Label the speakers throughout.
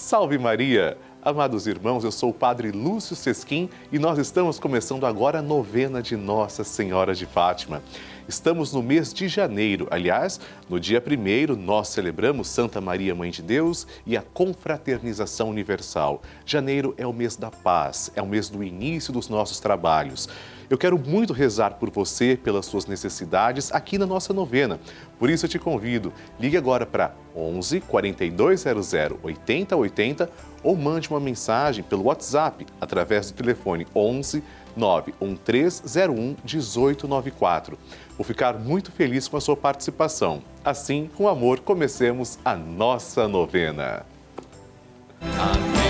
Speaker 1: Salve Maria! Amados irmãos, eu sou o Padre Lúcio Sesquim e nós estamos começando agora a novena de Nossa Senhora de Fátima. Estamos no mês de janeiro. Aliás, no dia primeiro, nós celebramos Santa Maria, Mãe de Deus e a confraternização universal. Janeiro é o mês da paz, é o mês do início dos nossos trabalhos. Eu quero muito rezar por você, pelas suas necessidades aqui na nossa novena. Por isso eu te convido, ligue agora para 11 4200 8080 ou mande uma mensagem pelo WhatsApp através do telefone 11 91301 1894. Vou ficar muito feliz com a sua participação. Assim, com amor, comecemos a nossa novena. Amém,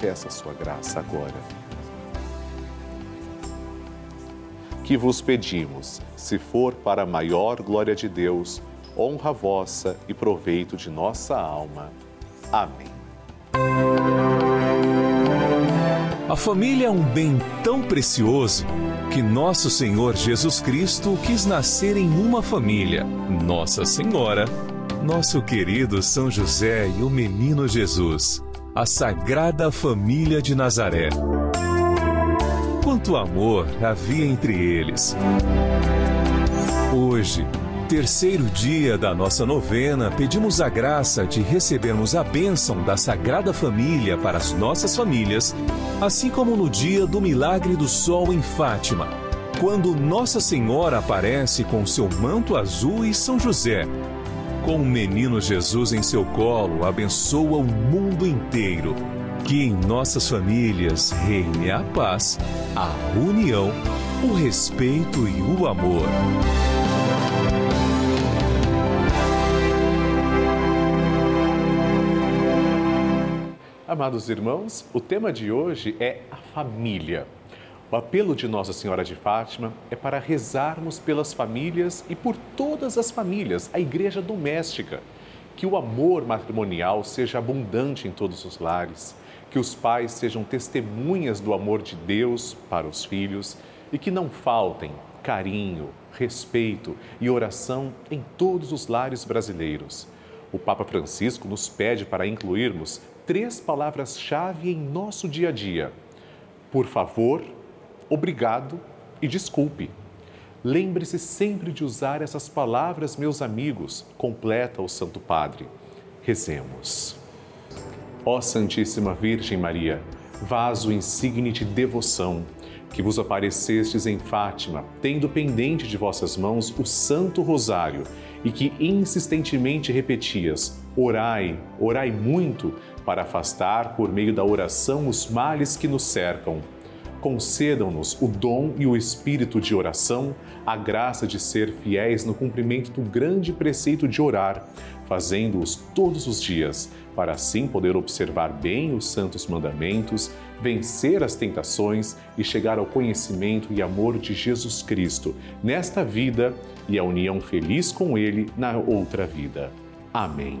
Speaker 1: Peça sua graça agora. Que vos pedimos, se for para a maior glória de Deus, honra vossa e proveito de nossa alma. Amém.
Speaker 2: A família é um bem tão precioso que nosso Senhor Jesus Cristo quis nascer em uma família, Nossa Senhora, nosso querido São José e o menino Jesus a Sagrada Família de Nazaré. Quanto amor havia entre eles. Hoje, Terceiro dia da nossa novena, pedimos a graça de recebermos a bênção da Sagrada Família para as nossas famílias, assim como no dia do milagre do sol em Fátima, quando Nossa Senhora aparece com seu manto azul e São José. Com o menino Jesus em seu colo, abençoa o mundo inteiro. Que em nossas famílias reine a paz, a união, o respeito e o amor.
Speaker 1: Amados irmãos, o tema de hoje é a família. O apelo de Nossa Senhora de Fátima é para rezarmos pelas famílias e por todas as famílias, a igreja doméstica. Que o amor matrimonial seja abundante em todos os lares, que os pais sejam testemunhas do amor de Deus para os filhos e que não faltem carinho, respeito e oração em todos os lares brasileiros. O Papa Francisco nos pede para incluirmos três palavras-chave em nosso dia a dia: por favor, obrigado e desculpe. Lembre-se sempre de usar essas palavras, meus amigos, completa o Santo Padre. Rezemos. Ó Santíssima Virgem Maria, vaso insigne de devoção, que vos aparecestes em Fátima, tendo pendente de vossas mãos o Santo Rosário, e que insistentemente repetias: Orai, orai muito, para afastar, por meio da oração, os males que nos cercam. Concedam-nos o dom e o espírito de oração, a graça de ser fiéis no cumprimento do grande preceito de orar, fazendo-os todos os dias, para assim poder observar bem os santos mandamentos, vencer as tentações e chegar ao conhecimento e amor de Jesus Cristo nesta vida e a união feliz com Ele na outra vida. Amém.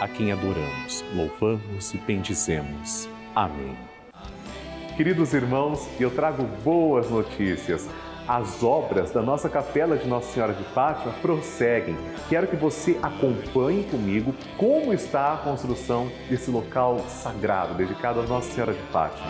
Speaker 1: a quem adoramos, louvamos e bendizemos. Amém. Queridos irmãos, eu trago boas notícias. As obras da nossa capela de Nossa Senhora de Fátima prosseguem. Quero que você acompanhe comigo como está a construção desse local sagrado dedicado a Nossa Senhora de Fátima.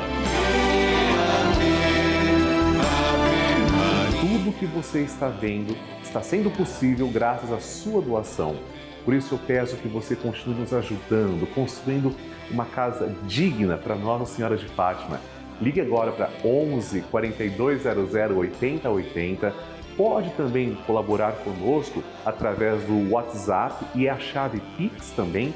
Speaker 1: Tudo que você está vendo está sendo possível graças à sua doação por isso eu peço que você continue nos ajudando, construindo uma casa digna para Nossa Senhora de Fátima. Ligue agora para 11 4200 8080. Pode também colaborar conosco através do WhatsApp e a chave Pix também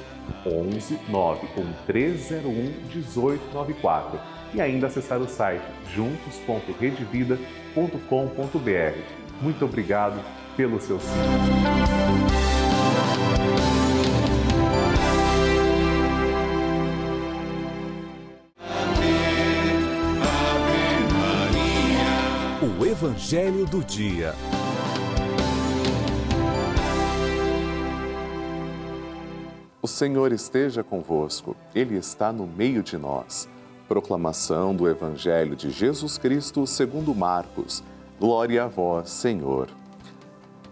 Speaker 1: 11 9 1301 1894 e ainda acessar o site juntos.redevida.com.br. Muito obrigado pelo seu sim.
Speaker 2: Evangelho do Dia.
Speaker 1: O Senhor esteja convosco, Ele está no meio de nós. Proclamação do Evangelho de Jesus Cristo segundo Marcos. Glória a vós, Senhor.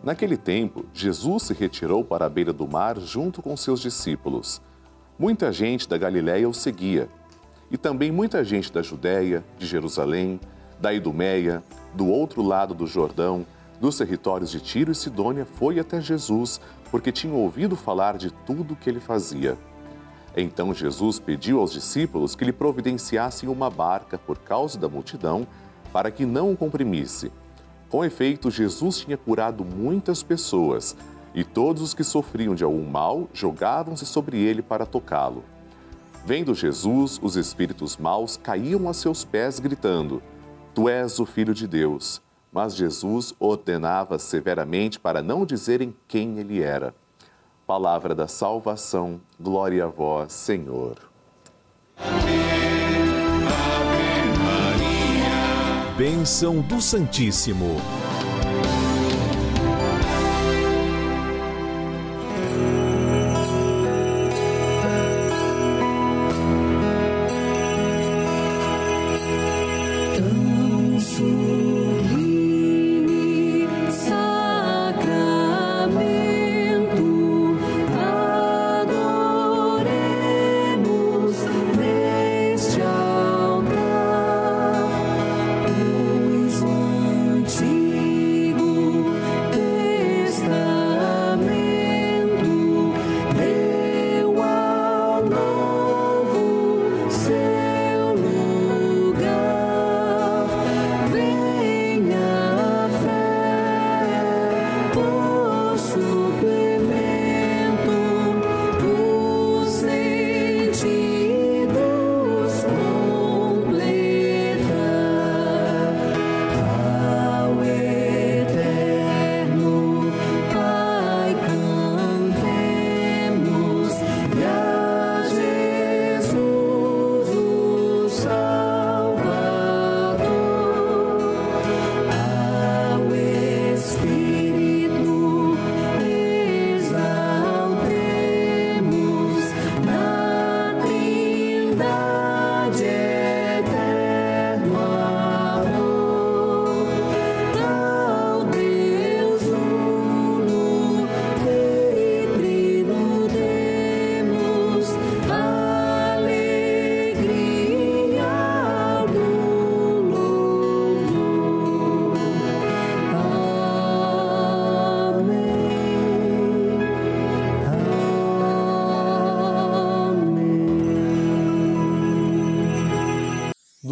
Speaker 1: Naquele tempo, Jesus se retirou para a beira do mar junto com seus discípulos. Muita gente da Galiléia o seguia, e também muita gente da Judéia, de Jerusalém, da Idumeia, do outro lado do Jordão, dos territórios de Tiro e Sidônia, foi até Jesus, porque tinha ouvido falar de tudo que ele fazia. Então Jesus pediu aos discípulos que lhe providenciassem uma barca por causa da multidão, para que não o comprimisse. Com efeito, Jesus tinha curado muitas pessoas e todos os que sofriam de algum mal jogavam-se sobre ele para tocá-lo. Vendo Jesus, os espíritos maus caíam a seus pés, gritando: Tu és o Filho de Deus. Mas Jesus ordenava severamente para não dizerem quem ele era. Palavra da salvação, glória a vós, Senhor.
Speaker 3: Maria. Bênção do Santíssimo.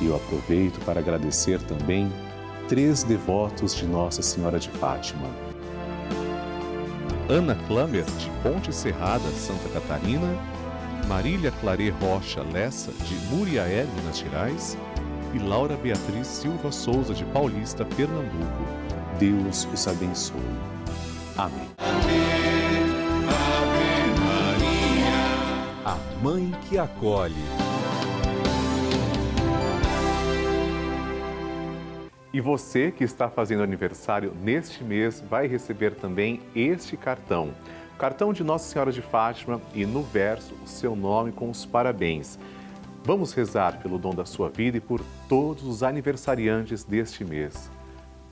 Speaker 1: e eu aproveito para agradecer também três devotos de Nossa Senhora de Fátima. Ana Klammer, de Ponte Serrada, Santa Catarina, Marília Clare Rocha Lessa, de Muriaé, Minas Gerais, e Laura Beatriz Silva Souza, de Paulista, Pernambuco. Deus os abençoe. Amém. Ave, Ave
Speaker 2: Maria. A Mãe que acolhe.
Speaker 1: E você que está fazendo aniversário neste mês vai receber também este cartão. Cartão de Nossa Senhora de Fátima e no verso o seu nome com os parabéns. Vamos rezar pelo dom da sua vida e por todos os aniversariantes deste mês.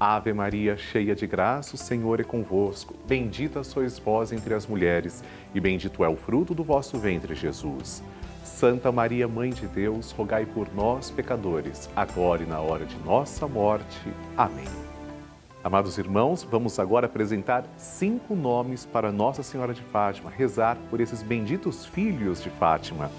Speaker 1: Ave Maria, cheia de graça, o Senhor é convosco. Bendita sois vós entre as mulheres, e bendito é o fruto do vosso ventre, Jesus. Santa Maria, Mãe de Deus, rogai por nós, pecadores, agora e na hora de nossa morte. Amém. Amados irmãos, vamos agora apresentar cinco nomes para Nossa Senhora de Fátima, rezar por esses benditos filhos de Fátima.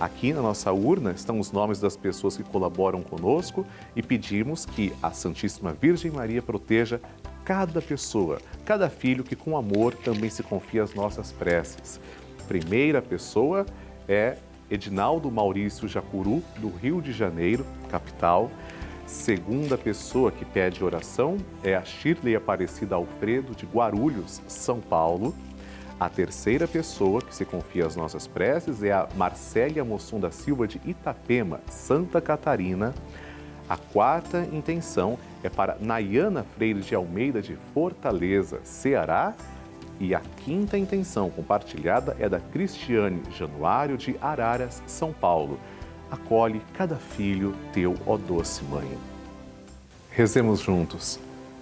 Speaker 1: Aqui na nossa urna estão os nomes das pessoas que colaboram conosco e pedimos que a Santíssima Virgem Maria proteja cada pessoa, cada filho que com amor também se confia às nossas preces. Primeira pessoa é Edinaldo Maurício Jacuru, do Rio de Janeiro, capital. Segunda pessoa que pede oração é a Shirley Aparecida Alfredo, de Guarulhos, São Paulo. A terceira pessoa que se confia às nossas preces é a Marcélia Mossum da Silva, de Itapema, Santa Catarina. A quarta intenção é para Nayana Freire de Almeida, de Fortaleza, Ceará. E a quinta intenção compartilhada é da Cristiane Januário de Araras, São Paulo. Acolhe cada filho teu, ó doce mãe. Rezemos juntos.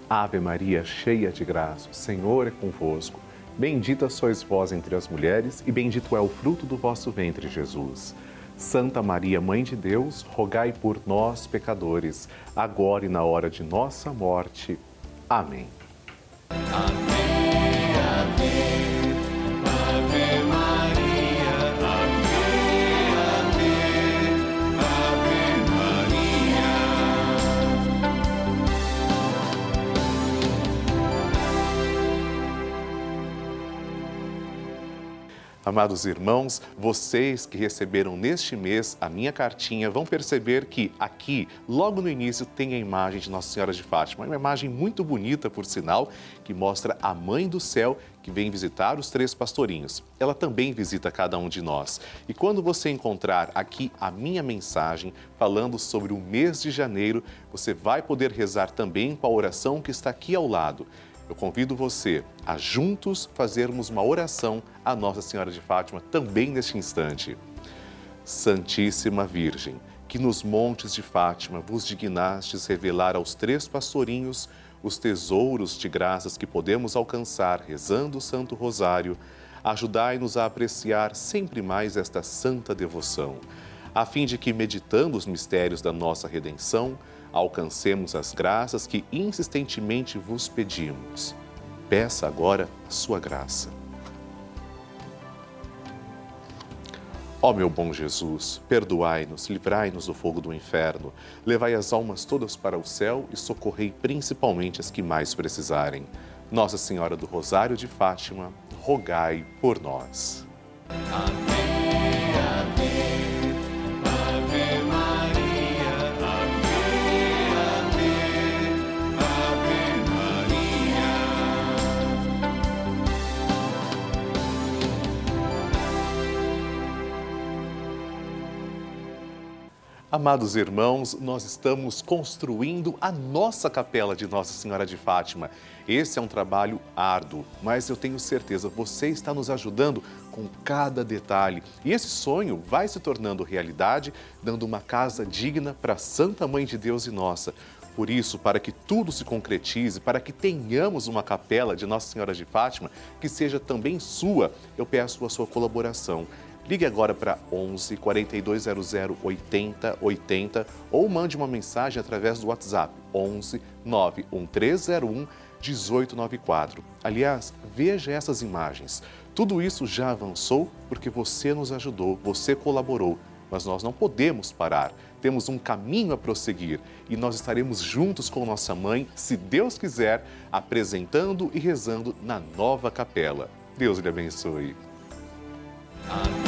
Speaker 1: Ave Maria, cheia de graça, o Senhor é convosco. Bendita sois vós entre as mulheres, e bendito é o fruto do vosso ventre, Jesus. Santa Maria, Mãe de Deus, rogai por nós, pecadores, agora e na hora de nossa morte. Amém. Amém, amém. Amados irmãos, vocês que receberam neste mês a minha cartinha vão perceber que aqui, logo no início, tem a imagem de Nossa Senhora de Fátima. É uma imagem muito bonita, por sinal, que mostra a Mãe do Céu que vem visitar os três pastorinhos. Ela também visita cada um de nós. E quando você encontrar aqui a minha mensagem falando sobre o mês de janeiro, você vai poder rezar também com a oração que está aqui ao lado eu convido você a juntos fazermos uma oração à Nossa Senhora de Fátima também neste instante. Santíssima Virgem, que nos montes de Fátima vos dignastes revelar aos três pastorinhos os tesouros de graças que podemos alcançar rezando o Santo Rosário, ajudai-nos a apreciar sempre mais esta santa devoção, a fim de que, meditando os mistérios da nossa redenção, alcancemos as graças que insistentemente vos pedimos. Peça agora sua graça. Ó meu bom Jesus, perdoai-nos, livrai-nos do fogo do inferno, levai as almas todas para o céu e socorrei principalmente as que mais precisarem. Nossa Senhora do Rosário de Fátima, rogai por nós. Amém. Amados irmãos, nós estamos construindo a nossa capela de Nossa Senhora de Fátima. Esse é um trabalho árduo, mas eu tenho certeza você está nos ajudando com cada detalhe. E esse sonho vai se tornando realidade, dando uma casa digna para Santa Mãe de Deus e nossa. Por isso, para que tudo se concretize, para que tenhamos uma capela de Nossa Senhora de Fátima que seja também sua, eu peço a sua colaboração. Ligue agora para 11 4200 80 80 ou mande uma mensagem através do WhatsApp 11 91301 1894. Aliás, veja essas imagens. Tudo isso já avançou porque você nos ajudou, você colaborou, mas nós não podemos parar. Temos um caminho a prosseguir e nós estaremos juntos com nossa mãe, se Deus quiser, apresentando e rezando na nova capela. Deus lhe abençoe. Amém.